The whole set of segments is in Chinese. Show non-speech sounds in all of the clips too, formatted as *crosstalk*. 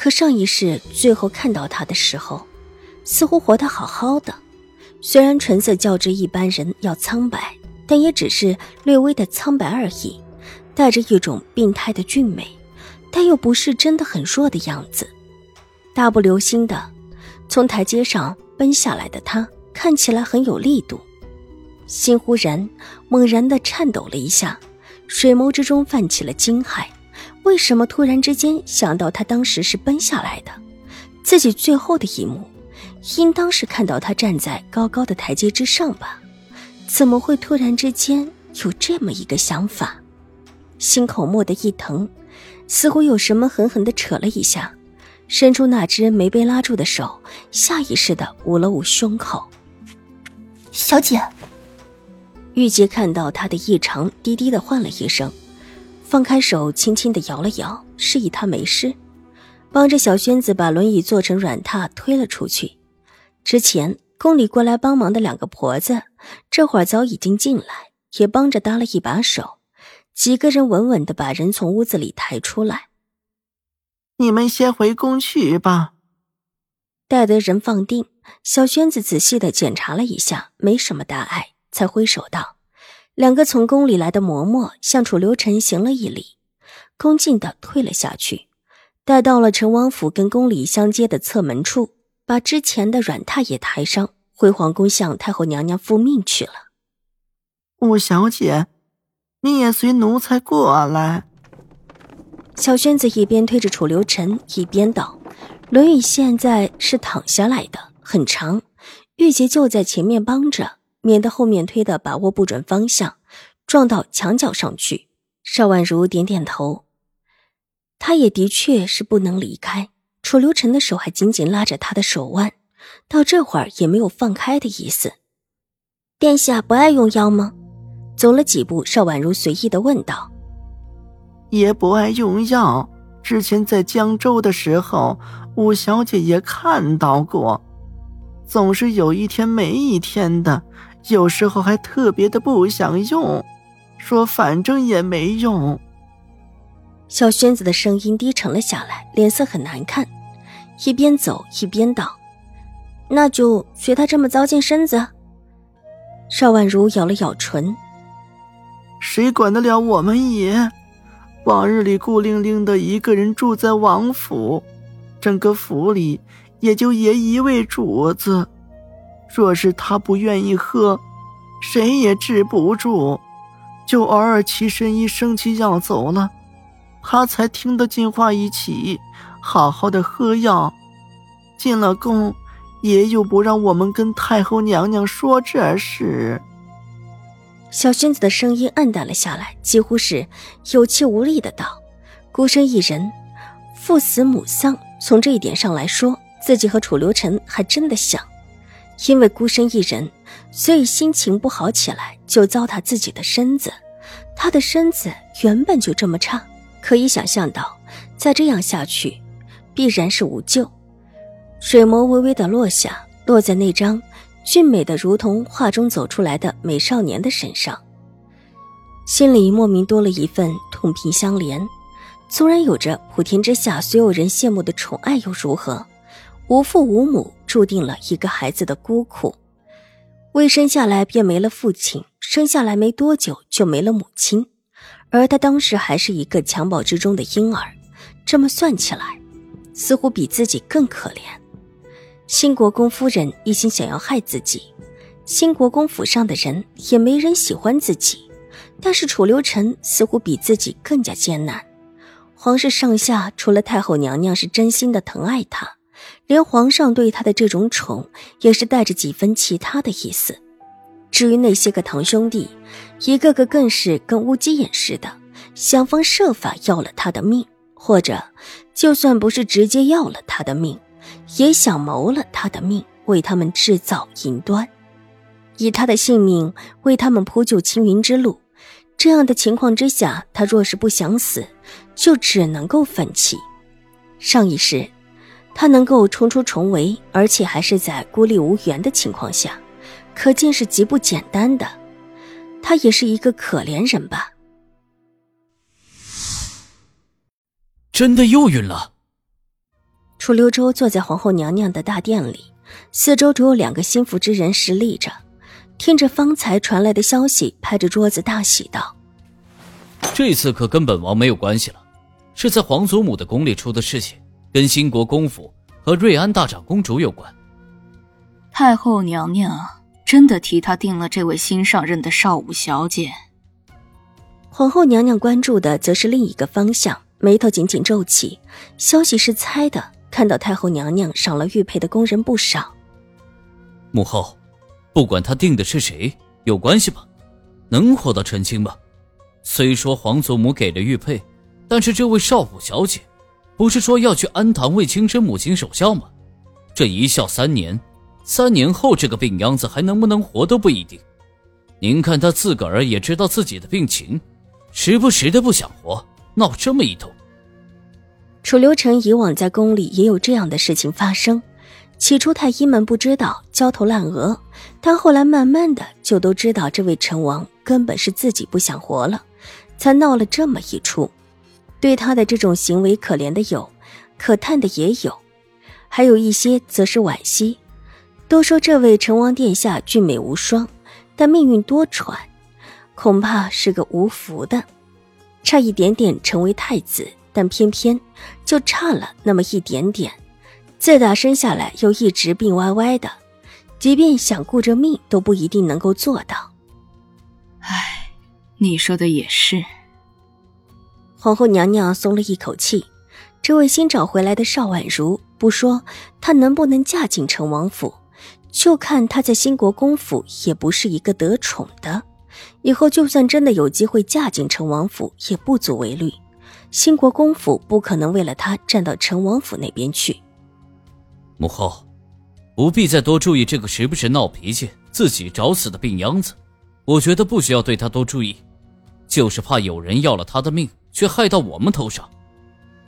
可上一世最后看到他的时候，似乎活得好好的。虽然唇色较之一般人要苍白，但也只是略微的苍白而已，带着一种病态的俊美，但又不是真的很弱的样子。大步流星的从台阶上奔下来的他，看起来很有力度。心忽然猛然的颤抖了一下，水眸之中泛起了惊骇。为什么突然之间想到他当时是奔下来的？自己最后的一幕，应当是看到他站在高高的台阶之上吧？怎么会突然之间有这么一个想法？心口蓦地一疼，似乎有什么狠狠地扯了一下，伸出那只没被拉住的手，下意识地捂了捂胸口。小姐，玉洁看到他的异常，低低地唤了一声。放开手，轻轻的摇了摇，示意他没事，帮着小轩子把轮椅做成软榻推了出去。之前宫里过来帮忙的两个婆子，这会儿早已经进来，也帮着搭了一把手。几个人稳稳的把人从屋子里抬出来。你们先回宫去吧。待得人放定，小轩子仔细的检查了一下，没什么大碍，才挥手道。两个从宫里来的嬷嬷向楚留臣行了一礼，恭敬的退了下去。待到了陈王府跟宫里相接的侧门处，把之前的软榻也抬上，回皇宫向太后娘娘复命去了。五小姐，你也随奴才过来。小轩子一边推着楚留臣，一边道：“轮椅现在是躺下来的，很长，玉洁就在前面帮着。”免得后面推的把握不准方向，撞到墙角上去。邵婉如点点头，她也的确是不能离开。楚留臣的手还紧紧拉着她的手腕，到这会儿也没有放开的意思。殿下不爱用药吗？走了几步，邵婉如随意的问道。爷不爱用药。之前在江州的时候，五小姐也看到过，总是有一天没一天的。有时候还特别的不想用，说反正也没用。小轩子的声音低沉了下来，脸色很难看，一边走一边道：“那就随他这么糟践身子。”邵婉如咬了咬唇：“谁管得了我们爷？往日里孤零零的一个人住在王府，整个府里也就爷一位主子。”若是他不愿意喝，谁也治不住，就偶尔起身一生气要走了，他才听得进话一起，好好的喝药。进了宫，爷又不让我们跟太后娘娘说这事。小轩子的声音暗淡了下来，几乎是有气无力的道：“孤身一人，父死母丧，从这一点上来说，自己和楚留臣还真的像。”因为孤身一人，所以心情不好起来就糟蹋自己的身子。他的身子原本就这么差，可以想象到，再这样下去，必然是无救。水眸微微的落下，落在那张俊美的如同画中走出来的美少年的身上，心里莫名多了一份痛并相连。纵然有着普天之下所有人羡慕的宠爱，又如何？无父无母，注定了一个孩子的孤苦。未生下来便没了父亲，生下来没多久就没了母亲，而他当时还是一个襁褓之中的婴儿。这么算起来，似乎比自己更可怜。新国公夫人一心想要害自己，新国公府上的人也没人喜欢自己，但是楚留臣似乎比自己更加艰难。皇室上下除了太后娘娘是真心的疼爱他。连皇上对他的这种宠，也是带着几分其他的意思。至于那些个堂兄弟，一个个更是跟乌鸡眼似的，想方设法要了他的命，或者就算不是直接要了他的命，也想谋了他的命，为他们制造淫端，以他的性命为他们铺就青云之路。这样的情况之下，他若是不想死，就只能够奋起。上一世，他能够冲出重围，而且还是在孤立无援的情况下，可见是极不简单的。他也是一个可怜人吧？真的又晕了。楚留州坐在皇后娘娘的大殿里，四周只有两个心腹之人侍立着，听着方才传来的消息，拍着桌子大喜道：“这次可跟本王没有关系了，是在皇祖母的宫里出的事情，跟兴国公府和瑞安大长公主有关。太后娘娘真的替他定了这位新上任的少武小姐。”皇后娘娘关注的则是另一个方向。眉头紧紧皱起，消息是猜的。看到太后娘娘赏了玉佩的宫人不少。母后，不管他定的是谁，有关系吗？能活到成亲吗？虽说皇祖母给了玉佩，但是这位少府小姐，不是说要去安堂为亲生母亲守孝吗？这一孝三年，三年后这个病秧子还能不能活都不一定。您看他自个儿也知道自己的病情，时不时的不想活。闹这么一通，楚留臣以往在宫里也有这样的事情发生。起初太医们不知道，焦头烂额，但后来慢慢的就都知道，这位成王根本是自己不想活了，才闹了这么一出。对他的这种行为，可怜的有，可叹的也有，还有一些则是惋惜。都说这位成王殿下俊美无双，但命运多舛，恐怕是个无福的。差一点点成为太子，但偏偏就差了那么一点点。自打生下来又一直病歪歪的，即便想顾着命，都不一定能够做到。唉，你说的也是。皇后娘娘松了一口气。这位新找回来的邵婉如，不说她能不能嫁进成王府，就看她在兴国公府也不是一个得宠的。以后就算真的有机会嫁进成王府，也不足为虑。兴国公府不可能为了她站到成王府那边去。母后，不必再多注意这个时不时闹脾气、自己找死的病秧子。我觉得不需要对他多注意，就是怕有人要了他的命，却害到我们头上。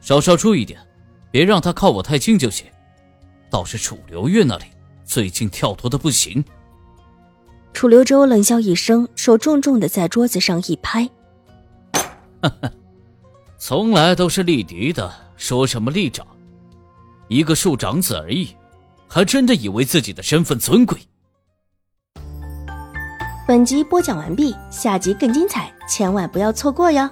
稍稍注意点，别让他靠我太近就行。倒是楚留月那里，最近跳脱的不行。楚留周冷笑一声，手重重的在桌子上一拍：“ *laughs* 从来都是立嫡的，说什么立长？一个庶长子而已，还真的以为自己的身份尊贵。”本集播讲完毕，下集更精彩，千万不要错过哟！